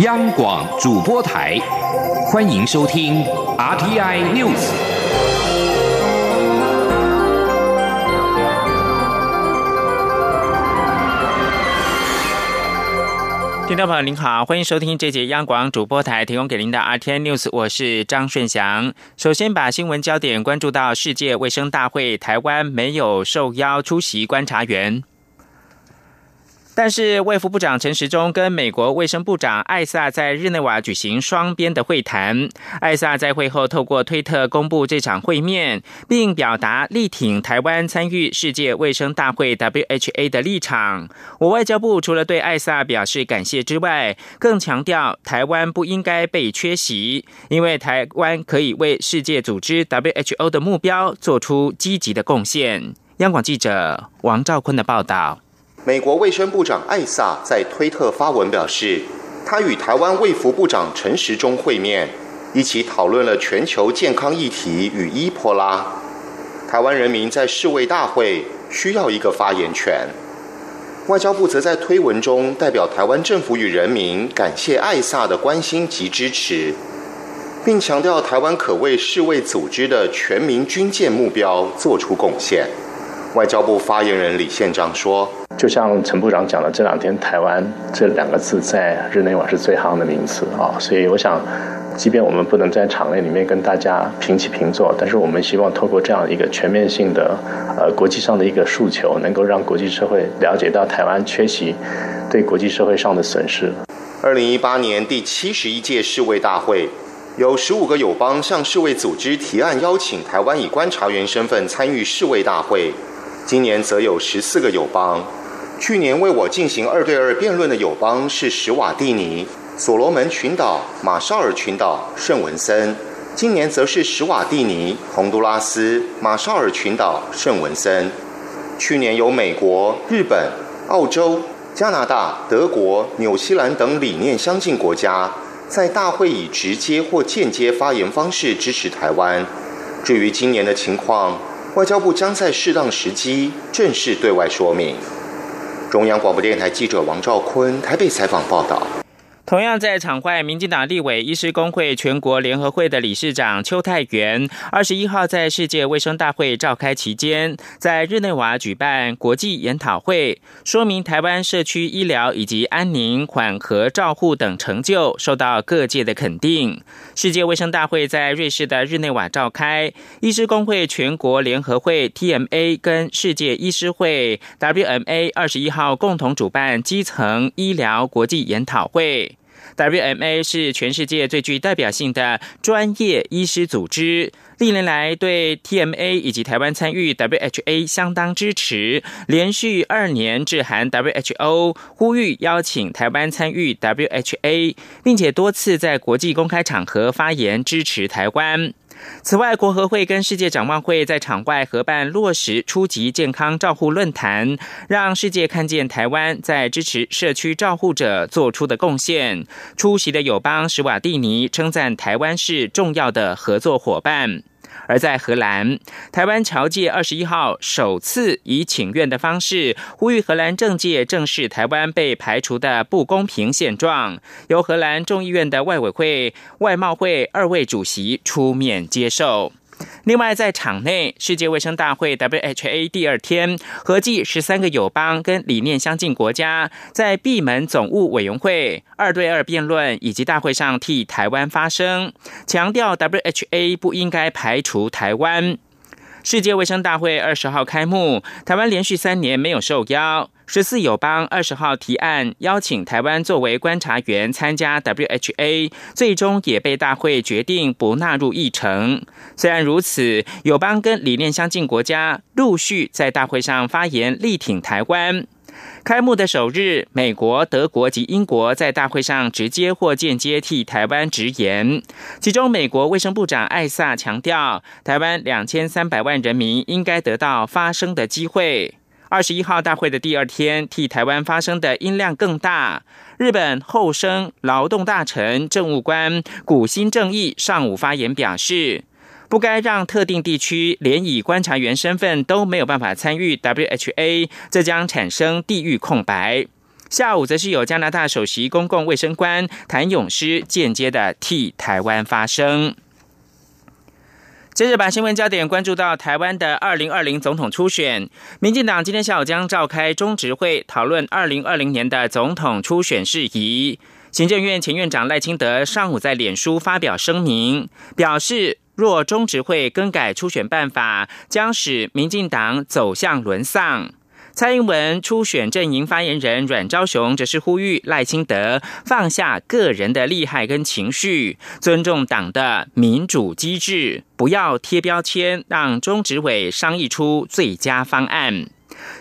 央广主播台，欢迎收听 RTI News。听众朋友您好，欢迎收听这节央广主播台提供给您的 RTI News，我是张顺祥。首先把新闻焦点关注到世界卫生大会，台湾没有受邀出席观察员。但是，卫福部长陈时中跟美国卫生部长艾萨在日内瓦举行双边的会谈。艾萨在会后透过推特公布这场会面，并表达力挺台湾参与世界卫生大会 （WHA） 的立场。我外交部除了对艾萨表示感谢之外，更强调台湾不应该被缺席，因为台湾可以为世界组织 WHO 的目标做出积极的贡献。央广记者王兆坤的报道。美国卫生部长艾萨在推特发文表示，他与台湾卫福部长陈时中会面，一起讨论了全球健康议题与伊波拉。台湾人民在世卫大会需要一个发言权。外交部则在推文中代表台湾政府与人民感谢艾萨的关心及支持，并强调台湾可为世卫组织的全民军舰目标做出贡献。外交部发言人李宪章说：“就像陈部长讲的，这两天台湾这两个字在日内瓦是最夯的名词啊，所以我想，即便我们不能在场内里面跟大家平起平坐，但是我们希望透过这样一个全面性的呃国际上的一个诉求，能够让国际社会了解到台湾缺席对国际社会上的损失。”二零一八年第七十一届世卫大会，有十五个友邦向世卫组织提案邀请台湾以观察员身份参与世卫大会。今年则有十四个友邦。去年为我进行二对二辩论的友邦是史瓦蒂尼、所罗门群岛、马绍尔群岛、圣文森。今年则是史瓦蒂尼、洪都拉斯、马绍尔群岛、圣文森。去年有美国、日本、澳洲、加拿大、德国、纽西兰等理念相近国家在大会以直接或间接发言方式支持台湾。至于今年的情况，外交部将在适当时机正式对外说明。中央广播电台记者王兆坤台北采访报道。同样在场外，民进党立委医师工会全国联合会的理事长邱泰元，二十一号在世界卫生大会召开期间，在日内瓦举办国际研讨会，说明台湾社区医疗以及安宁缓和照护等成就受到各界的肯定。世界卫生大会在瑞士的日内瓦召开，医师工会全国联合会 （TMA） 跟世界医师会 （WMA） 二十一号共同主办基层医疗国际研讨会。WMA 是全世界最具代表性的专业医师组织，历年来对 TMA 以及台湾参与 WHA 相当支持，连续二年致函 WHO，呼吁邀请台湾参与 WHA，并且多次在国际公开场合发言支持台湾。此外，国合会跟世界展望会在场外合办落实初级健康照护论坛，让世界看见台湾在支持社区照护者做出的贡献。出席的友邦史瓦蒂尼称赞台湾是重要的合作伙伴。而在荷兰，台湾侨界二十一号首次以请愿的方式呼吁荷兰政界正视台湾被排除的不公平现状，由荷兰众议院的外委会外贸会二位主席出面接受。另外，在场内，世界卫生大会 （WHA） 第二天，合计十三个友邦跟理念相近国家，在闭门总务委员会二对二辩论以及大会上替台湾发声，强调 WHA 不应该排除台湾。世界卫生大会二十号开幕，台湾连续三年没有受邀。十四友邦二十号提案邀请台湾作为观察员参加 WHA，最终也被大会决定不纳入议程。虽然如此，友邦跟理念相近国家陆续在大会上发言力挺台湾。开幕的首日，美国、德国及英国在大会上直接或间接替台湾直言。其中，美国卫生部长艾萨强调，台湾两千三百万人民应该得到发声的机会。二十一号大会的第二天，替台湾发声的音量更大。日本厚生劳动大臣政务官古新正义上午发言表示。不该让特定地区连以观察员身份都没有办法参与 WHA，这将产生地域空白。下午则是有加拿大首席公共卫生官谭永诗间接的替台湾发声。接着把新闻焦点关注到台湾的二零二零总统初选，民进党今天下午将召开中执会讨论二零二零年的总统初选事宜。行政院前院长赖清德上午在脸书发表声明，表示若中执会更改初选办法，将使民进党走向沦丧。蔡英文初选阵营发言人阮昭雄则是呼吁赖清德放下个人的利害跟情绪，尊重党的民主机制，不要贴标签，让中执委商议出最佳方案。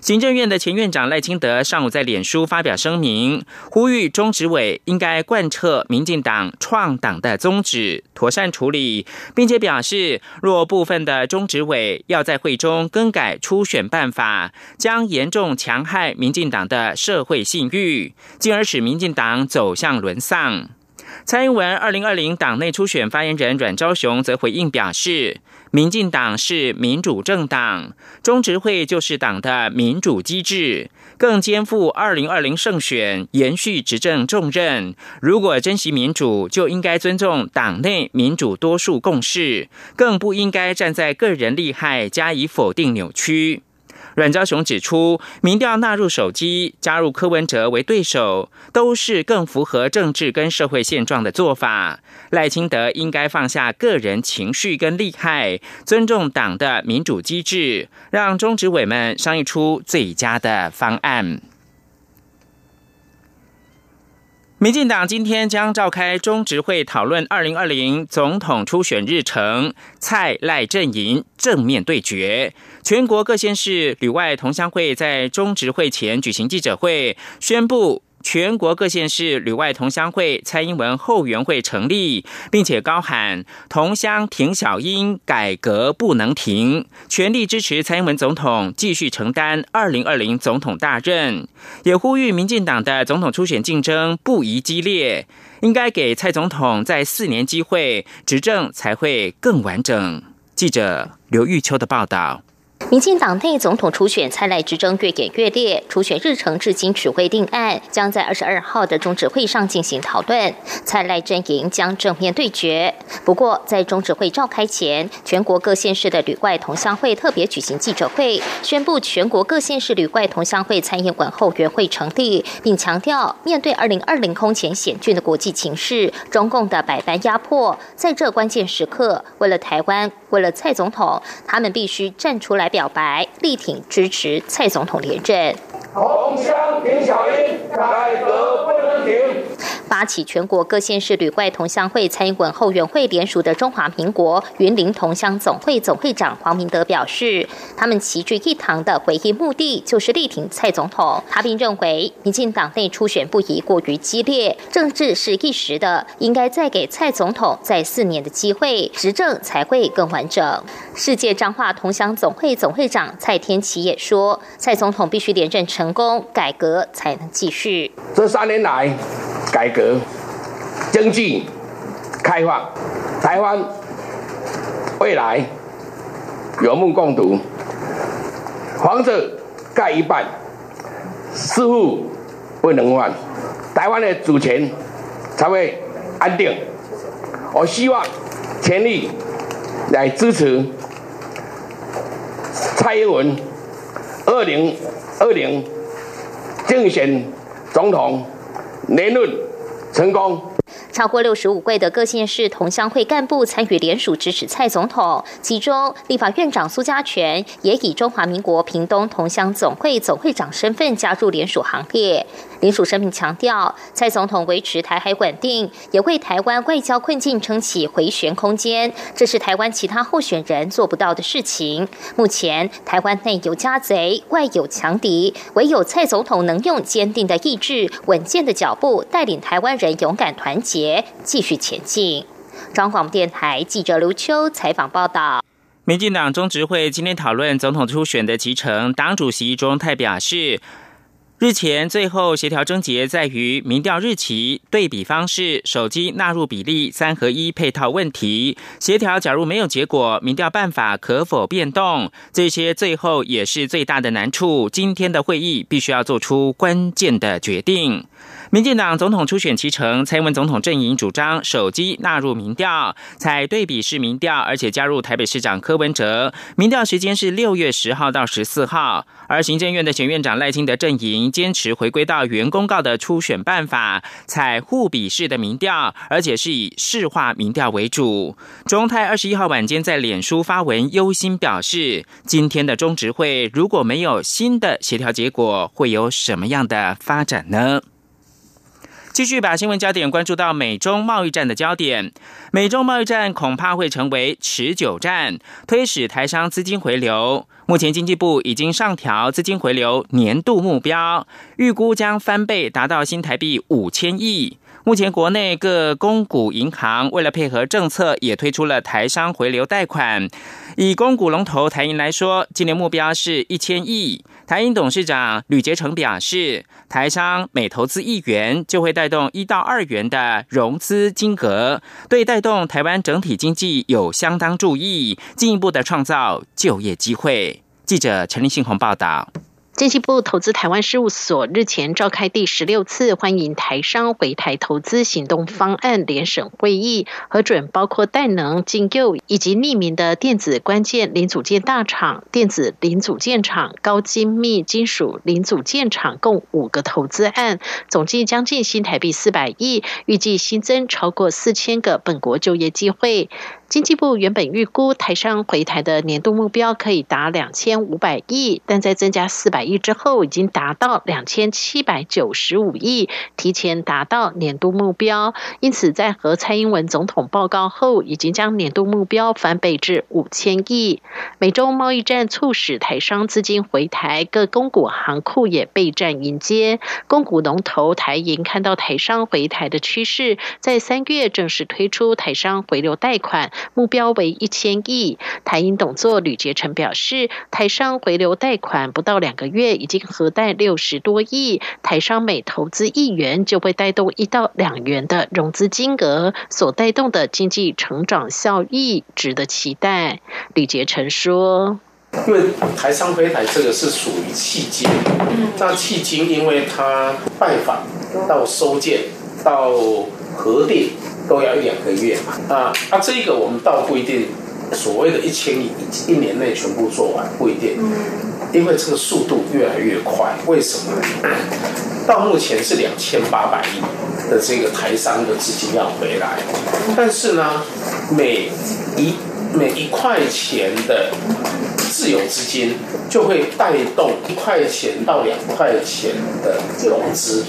行政院的前院长赖清德上午在脸书发表声明，呼吁中执委应该贯彻民进党创党的宗旨，妥善处理，并且表示，若部分的中执委要在会中更改初选办法，将严重强害民进党的社会信誉，进而使民进党走向沦丧。蔡英文二零二零党内初选发言人阮昭雄则回应表示。民进党是民主政党，中执会就是党的民主机制，更肩负二零二零胜选延续执政重任。如果珍惜民主，就应该尊重党内民主多数共识，更不应该站在个人利害加以否定扭曲。阮家雄指出，民调纳入手机，加入柯文哲为对手，都是更符合政治跟社会现状的做法。赖清德应该放下个人情绪跟利害，尊重党的民主机制，让中执委们商议出最佳的方案。民进党今天将召开中执会讨论二零二零总统初选日程，蔡赖阵营正面对决。全国各县市旅外同乡会在中执会前举行记者会，宣布。全国各县市旅外同乡会蔡英文后援会成立，并且高喊“同乡停小英，改革不能停”，全力支持蔡英文总统继续承担二零二零总统大任，也呼吁民进党的总统初选竞争不宜激烈，应该给蔡总统在四年机会，执政才会更完整。记者刘玉秋的报道。民进党内总统初选蔡赖之争越演越烈，初选日程至今只未定案，将在二十二号的中指会上进行讨论。蔡赖阵营将正面对决。不过，在中指会召开前，全国各县市的旅外同乡会特别举行记者会，宣布全国各县市旅外同乡会参议馆后援会成立，并强调面对二零二零空前险峻的国际情势，中共的百般压迫，在这关键时刻，为了台湾，为了蔡总统，他们必须站出来。表白力挺支持蔡总统连任。发起全国各县市旅外同乡会参与后援会联署的中华民国云林同乡总会总会长黄明德表示，他们齐聚一堂的唯一目的就是力挺蔡总统。他并认为，民进党内初选不宜过于激烈，政治是一时的，应该再给蔡总统在四年的机会，执政才会更完整。世界彰化同乡总会总会长蔡天琪也说，蔡总统必须连任成功，改革才能继续。这三年来。改革、经济开放，台湾未来有目共睹。房子盖一半，似乎不能换，台湾的主权才会安定。我希望全力来支持蔡英文二零二零竞选总统连任。成功。超过六十五位的各县市同乡会干部参与联署支持蔡总统，其中立法院长苏家全也以中华民国屏东同乡总会总会长身份加入联署行列。林署声明强调，蔡总统维持台海稳定，也为台湾外交困境撑起回旋空间，这是台湾其他候选人做不到的事情。目前台湾内有家贼，外有强敌，唯有蔡总统能用坚定的意志、稳健的脚步，带领台湾人勇敢团结，继续前进。中广电台记者刘秋采访报道。民进党中执会今天讨论总统初选的集成，党主席卓荣泰表示。日前最后协调症结在于民调日期、对比方式、手机纳入比例、三合一配套问题。协调假如没有结果，民调办法可否变动？这些最后也是最大的难处。今天的会议必须要做出关键的决定。民进党总统初选期程，蔡英文总统阵营主张手机纳入民调，采对比式民调，而且加入台北市长柯文哲。民调时间是六月十号到十四号。而行政院的前院长赖清德阵营坚持回归到原公告的初选办法，采互比式的民调，而且是以市化民调为主。中泰二十一号晚间在脸书发文忧心表示，今天的中执会如果没有新的协调结果，会有什么样的发展呢？继续把新闻焦点关注到美中贸易战的焦点，美中贸易战恐怕会成为持久战，推使台商资金回流。目前经济部已经上调资金回流年度目标，预估将翻倍，达到新台币五千亿。目前国内各公股银行为了配合政策，也推出了台商回流贷款。以公股龙头台银来说，今年目标是一千亿。台银董事长吕杰成表示，台商每投资一元，就会带动一到二元的融资金额，对带动台湾整体经济有相当注意，进一步的创造就业机会。记者陈立信宏报道。经济部投资台湾事务所日前召开第十六次欢迎台商回台投资行动方案联审会议，核准包括代能、进佑以及匿名的电子关键零组件大厂、电子零组件厂、高精密金属零组件厂共五个投资案，总计将近新台币四百亿，预计新增超过四千个本国就业机会。经济部原本预估台商回台的年度目标可以达两千五百亿，但在增加四百亿之后，已经达到两千七百九十五亿，提前达到年度目标。因此，在和蔡英文总统报告后，已经将年度目标翻倍至五千亿。美中贸易战促使台商资金回台，各公股行库也备战迎接。公股龙头台银看到台商回台的趋势，在三月正式推出台商回流贷款。目标为一千亿。台银董座吕杰成表示，台商回流贷款不到两个月，已经核贷六十多亿。台商每投资一元，就会带动一到两元的融资金额，所带动的经济成长效益值得期待。吕杰成说：“因为台商回台这个是属于契机，那契机因为他拜访到收件到核定。”都要一两个月嘛，啊，啊，这个我们倒不一定，所谓的一千亿一年内全部做完不一定，因为这个速度越来越快。为什么？到目前是两千八百亿的这个台商的资金要回来，但是呢，每一每一块钱的自有资金就会带动一块钱到两块钱的融资。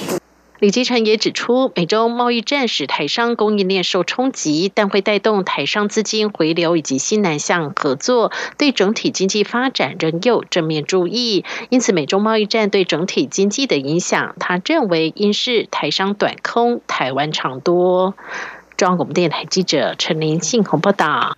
李基成也指出，美洲贸易战使台商供应链受冲击，但会带动台商资金回流以及新南向合作，对整体经济发展仍有正面注意。因此，美中贸易战对整体经济的影响，他认为应是台商短空，台湾长多。中央广播电台记者陈林信鸿报道。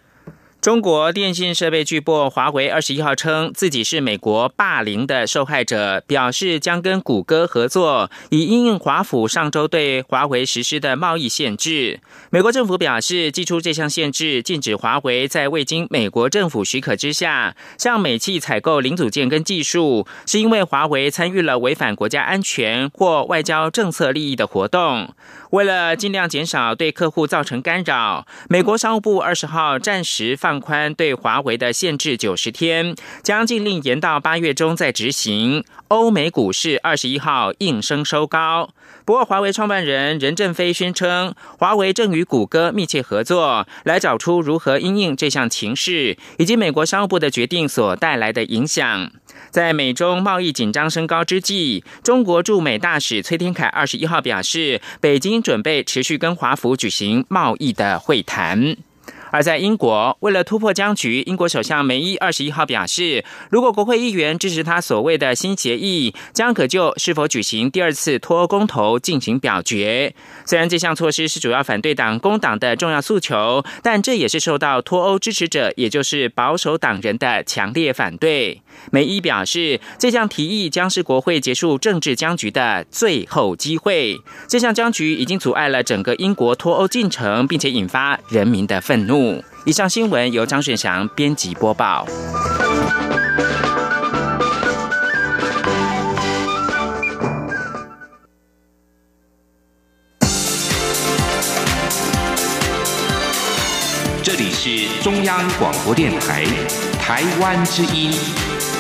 中国电信设备巨擘华为二十一号称自己是美国霸凌的受害者，表示将跟谷歌合作，以应应华府上周对华为实施的贸易限制。美国政府表示，寄出这项限制，禁止华为在未经美国政府许可之下向美企采购零组件跟技术，是因为华为参与了违反国家安全或外交政策利益的活动。为了尽量减少对客户造成干扰，美国商务部二十号暂时放宽对华为的限制九十天，将禁令延到八月中再执行。欧美股市二十一号应声收高，不过华为创办人任正非宣称，华为正与谷歌密切合作，来找出如何应应这项情势，以及美国商务部的决定所带来的影响。在美中贸易紧张升高之际，中国驻美大使崔天凯二十一号表示，北京准备持续跟华府举行贸易的会谈。而在英国，为了突破僵局，英国首相梅伊二十一号表示，如果国会议员支持他所谓的新协议，将可就是否举行第二次脱欧公投进行表决。虽然这项措施是主要反对党工党的重要诉求，但这也是受到脱欧支持者，也就是保守党人的强烈反对。梅伊表示，这项提议将是国会结束政治僵局的最后机会。这项僵局已经阻碍了整个英国脱欧进程，并且引发人民的愤怒。以上新闻由张顺祥编辑播报。这里是中央广播电台台湾之音，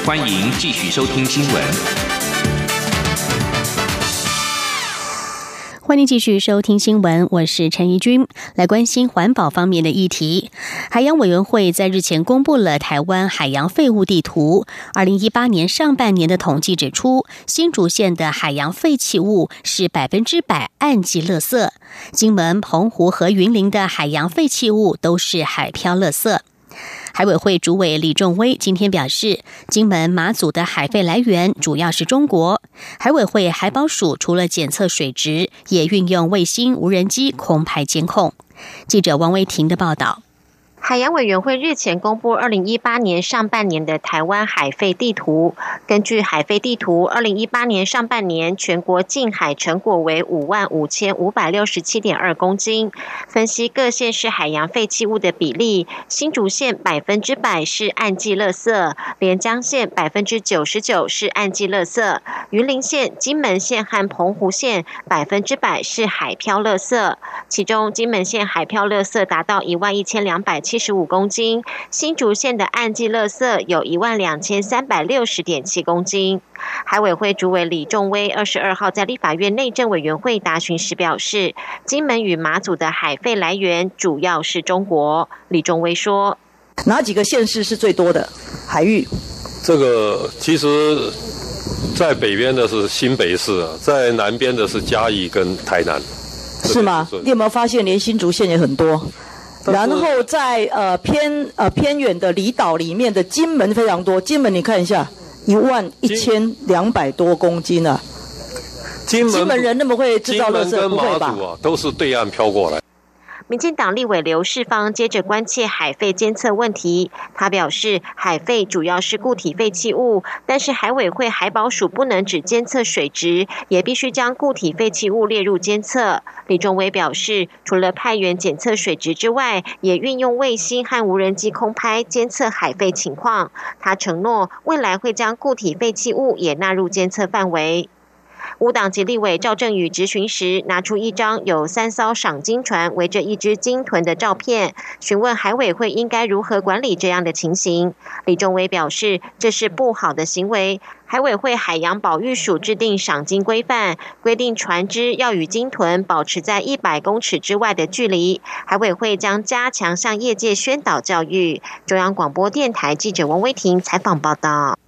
欢迎继续收听新闻。欢迎继续收听新闻，我是陈怡君，来关心环保方面的议题。海洋委员会在日前公布了台湾海洋废物地图。二零一八年上半年的统计指出，新竹县的海洋废弃物是百分之百岸基垃圾，金门、澎湖和云林的海洋废弃物都是海漂垃圾。海委会主委李仲威今天表示，金门、马祖的海费来源主要是中国。海委会海保署除了检测水质，也运用卫星、无人机空拍监控。记者王维婷的报道。海洋委员会日前公布二零一八年上半年的台湾海废地图。根据海废地图，二零一八年上半年全国近海成果为五万五千五百六十七点二公斤。分析各县市海洋废弃物的比例，新竹县百分之百是岸基垃圾，连江县百分之九十九是岸基垃圾，云林县、金门县和澎湖县百分之百是海漂垃圾。其中，金门县海漂垃圾达到一万一千两百七。十五公斤，新竹县的岸基垃圾有一万两千三百六十点七公斤。海委会主委李仲威二十二号在立法院内政委员会答询时表示，金门与马祖的海费来源主要是中国。李仲威说：“哪几个县市是最多的海域？这个其实，在北边的是新北市，在南边的是嘉义跟台南，是吗？你有没有发现，连新竹县也很多？”然后在呃偏呃偏远的离岛里面的金门非常多，金门你看一下，一万一千两百多公斤啊。金门人那么会制造垃圾，不会吧？都是对岸飘过来。民进党立委刘世芳接着关切海废监测问题，他表示，海废主要是固体废弃物，但是海委会海保署不能只监测水质，也必须将固体废弃物列入监测。李仲威表示，除了派员检测水质之外，也运用卫星和无人机空拍监测海废情况。他承诺，未来会将固体废弃物也纳入监测范围。无党籍立委赵正宇质询时，拿出一张有三艘赏金船围着一只鲸豚的照片，询问海委会应该如何管理这样的情形。李仲威表示，这是不好的行为。海委会海洋保育署制定赏金规范，规定船只要与鲸豚保持在一百公尺之外的距离。海委会将加强向业界宣导教育。中央广播电台记者王威婷采访报道。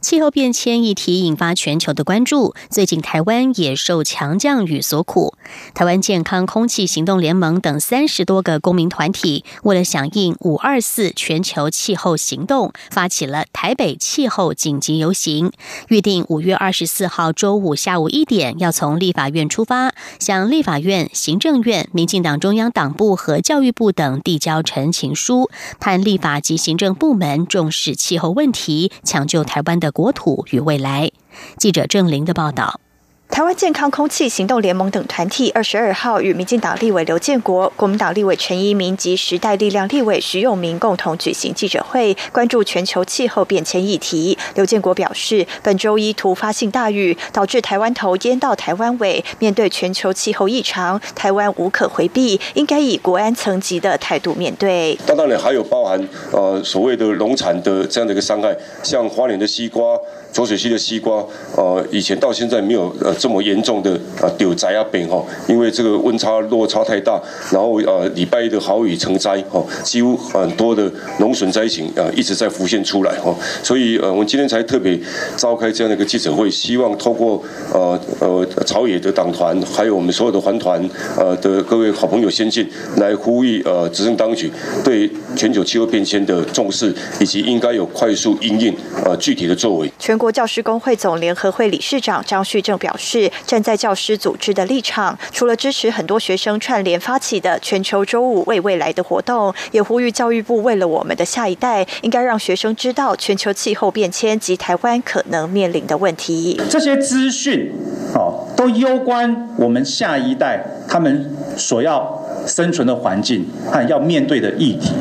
气候变迁议题引发全球的关注。最近，台湾也受强降雨所苦。台湾健康空气行动联盟等三十多个公民团体，为了响应“五二四”全球气候行动，发起了台北气候紧急游行。预定五月二十四号周五下午一点，要从立法院出发，向立法院、行政院、民进党中央党部和教育部等递交陈情书，盼立法及行政部门重视气候问题，抢救台湾的。国土与未来，记者郑玲的报道。台湾健康空气行动联盟等团体二十二号与民进党立委刘建国、国民党立委陈一鸣及时代力量立委徐永明共同举行记者会，关注全球气候变迁议题。刘建国表示，本周一突发性大雨导致台湾头淹到台湾尾，面对全球气候异常，台湾无可回避，应该以国安层级的态度面对。当然还有包含呃所谓的农产的这样的一个伤害，像花莲的西瓜。浊水溪的西瓜，呃，以前到现在没有呃这么严重的呃丢灾啊病哈，因为这个温差落差太大，然后呃礼拜一的豪雨成灾哈，几乎很多的农损灾情啊一直在浮现出来哈，所以呃我们今天才特别召开这样的一个记者会，希望透过呃呃朝野的党团，还有我们所有的环团呃的各位好朋友先进来呼吁呃执政当局对全球气候变迁的重视，以及应该有快速应应呃具体的作为。全国国教师工会总联合会理事长张旭正表示，站在教师组织的立场，除了支持很多学生串联发起的全球周五为未来的活动，也呼吁教育部为了我们的下一代，应该让学生知道全球气候变迁及台湾可能面临的问题。这些资讯，哦，都攸关我们下一代他们所要。生存的环境和要面对的议题，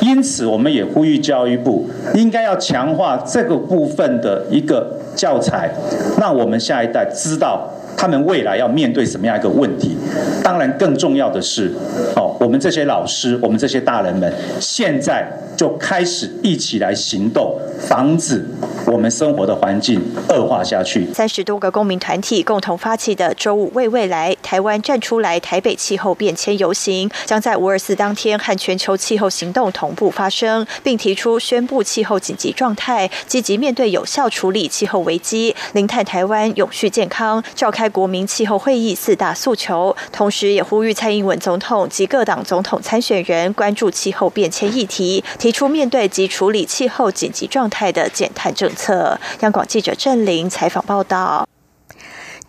因此我们也呼吁教育部应该要强化这个部分的一个教材，让我们下一代知道他们未来要面对什么样一个问题。当然，更重要的是，哦，我们这些老师，我们这些大人们，现在就开始一起来行动，防止。我们生活的环境恶化下去。三十多个公民团体共同发起的“周五为未来，台湾站出来”台北气候变迁游行，将在五二四当天和全球气候行动同步发生，并提出宣布气候紧急状态，积极面对有效处理气候危机，零碳台湾永续健康，召开国民气候会议四大诉求。同时，也呼吁蔡英文总统及各党总统参选人关注气候变迁议题，提出面对及处理气候紧急状态的减碳政策。央广记者郑玲采访报道。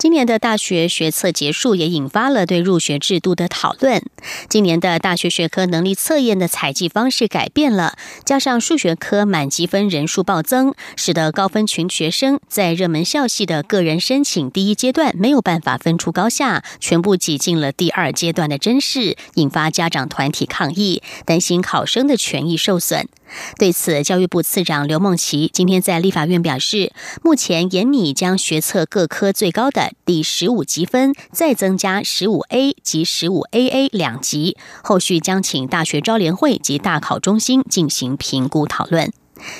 今年的大学学测结束，也引发了对入学制度的讨论。今年的大学学科能力测验的采集方式改变了，加上数学科满积分人数暴增，使得高分群学生在热门校系的个人申请第一阶段没有办法分出高下，全部挤进了第二阶段的真试，引发家长团体抗议，担心考生的权益受损。对此，教育部次长刘梦琪今天在立法院表示，目前严拟将学测各科最高的第十五级分再增加十五 A 及十五 AA 两级，后续将请大学招联会及大考中心进行评估讨论。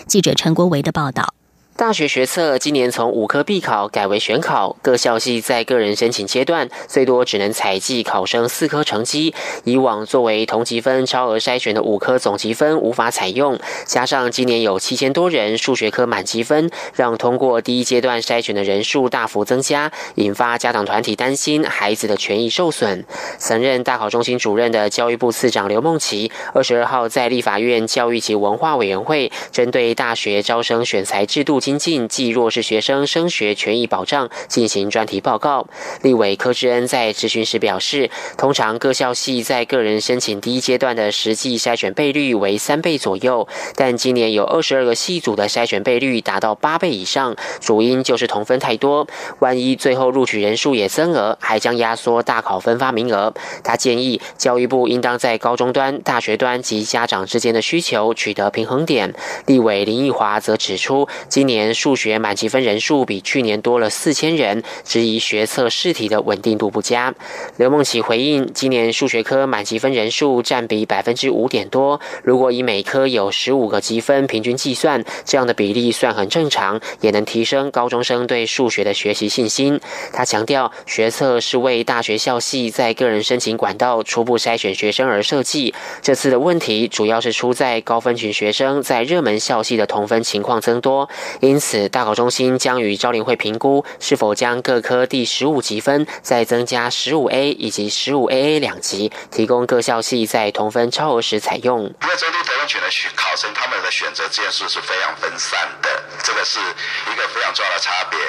记者陈国维的报道。大学学测今年从五科必考改为选考，各校系在个人申请阶段最多只能采集考生四科成绩。以往作为同级分超额筛选的五科总积分无法采用，加上今年有七千多人数学科满积分，让通过第一阶段筛选的人数大幅增加，引发家长团体担心孩子的权益受损。曾任大考中心主任的教育部次长刘梦琪，二十二号在立法院教育及文化委员会针对大学招生选材制度精进暨弱势学生升学权益保障进行专题报告。立委柯志恩在质询时表示，通常各校系在个人申请第一阶段的实际筛选倍率为三倍左右，但今年有二十二个系组的筛选倍率达到八倍以上，主因就是同分太多。万一最后录取人数也增额，还将压缩大考分发名额。他建议教育部应当在高中端、大学端及家长之间的需求取得平衡点。立委林奕华则指出，今年。年数学满积分人数比去年多了四千人，质疑学测试题的稳定度不佳。刘梦琪回应，今年数学科满积分人数占比百分之五点多，如果以每科有十五个积分平均计算，这样的比例算很正常，也能提升高中生对数学的学习信心。他强调，学测是为大学校系在个人申请管道初步筛选学生而设计。这次的问题主要是出在高分群学生在热门校系的同分情况增多。因此，大考中心将与招联会评估是否将各科第十五级分再增加十五 A 以及十五 AA 两级，提供各校系在同分超额时采用。因为中低投分权的考生，他们的选择件数是非常分散的，这个是一个非常重要的差别。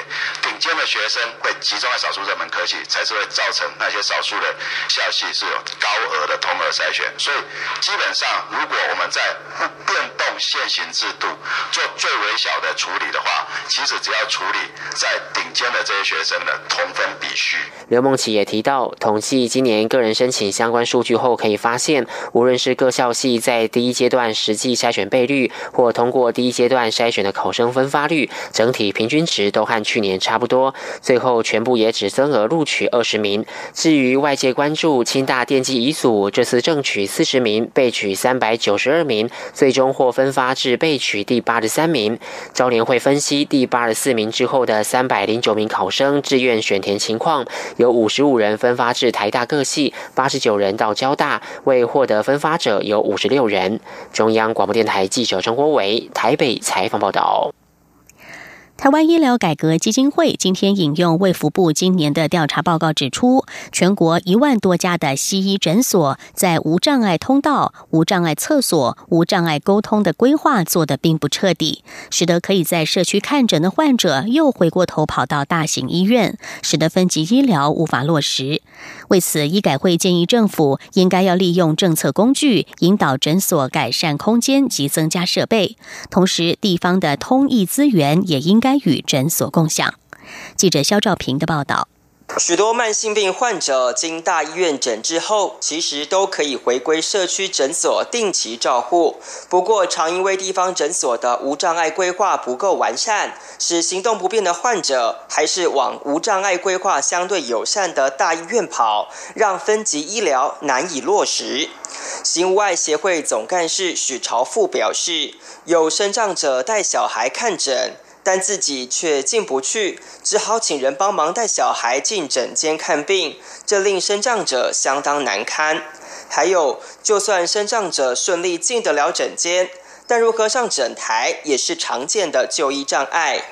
顶尖的学生会集中在少数热门科系，才是会造成那些少数的校系是有高额的同额筛选。所以，基本上如果我们在不变动现行制度，做最微小的处理。的话，其实只要处理在顶尖的这些学生的同分必须。刘梦琪也提到，统计今年个人申请相关数据后，可以发现，无论是各校系在第一阶段实际筛选倍率，或通过第一阶段筛选的考生分发率，整体平均值都和去年差不多。最后全部也只增额录取二十名。至于外界关注清大电机乙组这次正取四十名，被取三百九十二名，最终获分。发至备取第八十三名。招联会分析第八十四名之后的三百零九名考生志愿选填情况，有五十五人分发至台大各系，八十九人到交大，未获得分发者有五十六人。中央广播电台记者张国伟台北采访报道。台湾医疗改革基金会今天引用卫福部今年的调查报告指出，全国一万多家的西医诊所在无障碍通道、无障碍厕所、无障碍沟通的规划做得并不彻底，使得可以在社区看诊的患者又回过头跑到大型医院，使得分级医疗无法落实。为此，医改会建议政府应该要利用政策工具，引导诊所改善空间及增加设备，同时地方的通译资源也应。该与诊所共享。记者肖兆平的报道。许多慢性病患者经大医院诊治后，其实都可以回归社区诊所定期照护。不过，常因为地方诊所的无障碍规划不够完善，使行动不便的患者还是往无障碍规划相对友善的大医院跑，让分级医疗难以落实。行无碍协会总干事许朝富表示，有身障者带小孩看诊。但自己却进不去，只好请人帮忙带小孩进诊间看病，这令身障者相当难堪。还有，就算身障者顺利进得了诊间，但如何上诊台也是常见的就医障碍。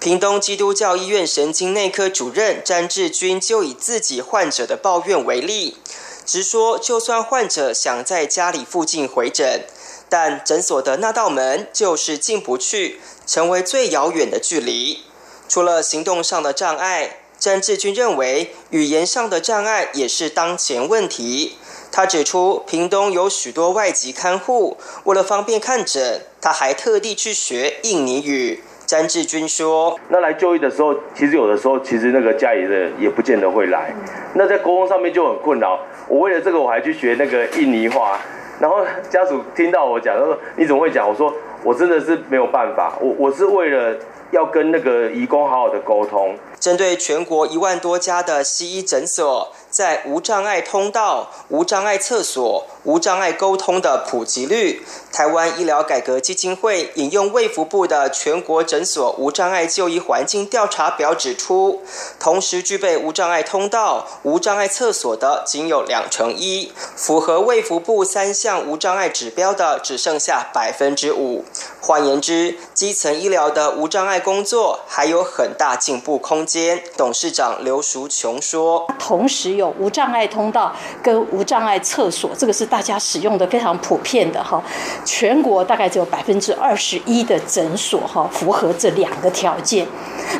屏东基督教医院神经内科主任詹志军就以自己患者的抱怨为例，直说，就算患者想在家里附近回诊。但诊所的那道门就是进不去，成为最遥远的距离。除了行动上的障碍，詹志军认为语言上的障碍也是当前问题。他指出，屏东有许多外籍看护，为了方便看诊，他还特地去学印尼语。詹志军说：“那来就医的时候，其实有的时候，其实那个家里的也不见得会来，那在沟通上面就很困扰。我为了这个，我还去学那个印尼话。”然后家属听到我讲，他说：“你怎么会讲？”我说：“我真的是没有办法，我我是为了要跟那个义工好好的沟通。”针对全国一万多家的西医诊所。在无障碍通道、无障碍厕所、无障碍沟通的普及率，台湾医疗改革基金会引用卫福部的全国诊所无障碍就医环境调查表指出，同时具备无障碍通道、无障碍厕所的仅有两成一，符合卫福部三项无障碍指标的只剩下百分之五。换言之，基层医疗的无障碍工作还有很大进步空间。董事长刘淑琼说：“同时。”有无障碍通道跟无障碍厕所，这个是大家使用的非常普遍的哈。全国大概只有百分之二十一的诊所哈符合这两个条件。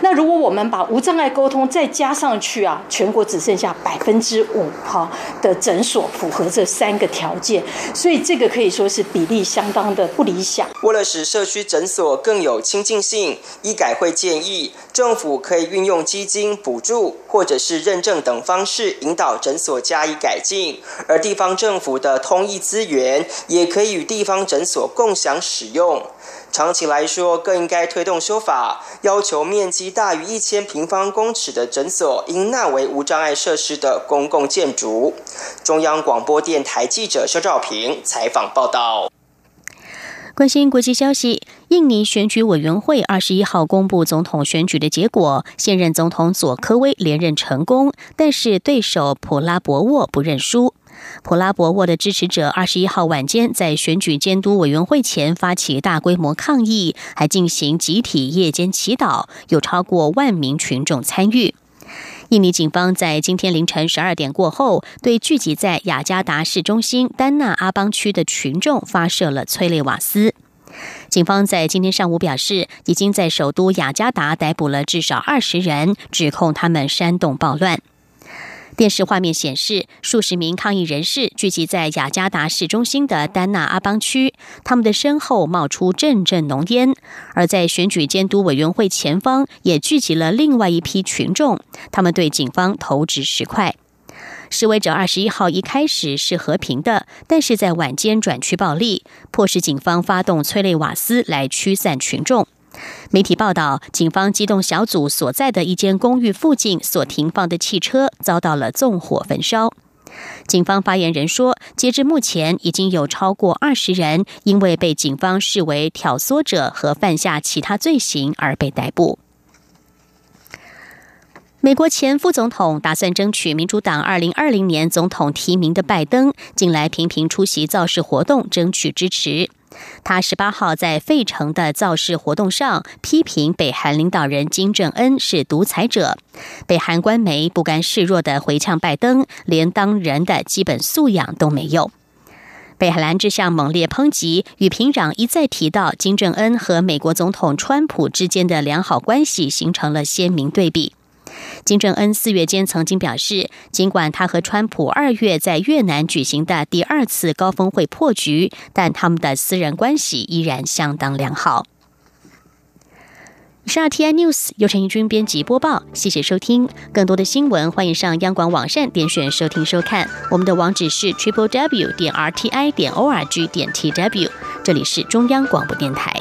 那如果我们把无障碍沟通再加上去啊，全国只剩下百分之五哈的诊所符合这三个条件，所以这个可以说是比例相当的不理想。为了使社区诊所更有亲近性，医改会建议政府可以运用基金补助或者是认证等方式。引导诊所加以改进，而地方政府的通译资源也可以与地方诊所共享使用。长期来说，更应该推动修法，要求面积大于一千平方公尺的诊所应纳为无障碍设施的公共建筑。中央广播电台记者肖兆平采访报道。关心国际消息，印尼选举委员会二十一号公布总统选举的结果，现任总统佐科威连任成功，但是对手普拉博沃不认输。普拉博沃的支持者二十一号晚间在选举监督委员会前发起大规模抗议，还进行集体夜间祈祷，有超过万名群众参与。印尼警方在今天凌晨十二点过后，对聚集在雅加达市中心丹纳阿邦区的群众发射了催泪瓦斯。警方在今天上午表示，已经在首都雅加达逮捕了至少二十人，指控他们煽动暴乱。电视画面显示，数十名抗议人士聚集在雅加达市中心的丹纳阿邦区，他们的身后冒出阵阵浓烟。而在选举监督委员会前方，也聚集了另外一批群众，他们对警方投掷石块。示威者二十一号一开始是和平的，但是在晚间转趋暴力，迫使警方发动催泪瓦斯来驱散群众。媒体报道，警方机动小组所在的一间公寓附近所停放的汽车遭到了纵火焚烧。警方发言人说，截至目前，已经有超过二十人因为被警方视为挑唆者和犯下其他罪行而被逮捕。美国前副总统打算争取民主党二零二零年总统提名的拜登，近来频频出席造势活动，争取支持。他十八号在费城的造势活动上批评北韩领导人金正恩是独裁者，北韩官媒不甘示弱的回呛拜登，连当人的基本素养都没有。北韩这项猛烈抨击与平壤一再提到金正恩和美国总统川普之间的良好关系形成了鲜明对比。金正恩四月间曾经表示，尽管他和川普二月在越南举行的第二次高峰会破局，但他们的私人关系依然相当良好。以上 T I News 由陈义军编辑播报，谢谢收听。更多的新闻，欢迎上央广网站点选收听收看。我们的网址是 triple w 点 r t i 点 o r g 点 t w。这里是中央广播电台。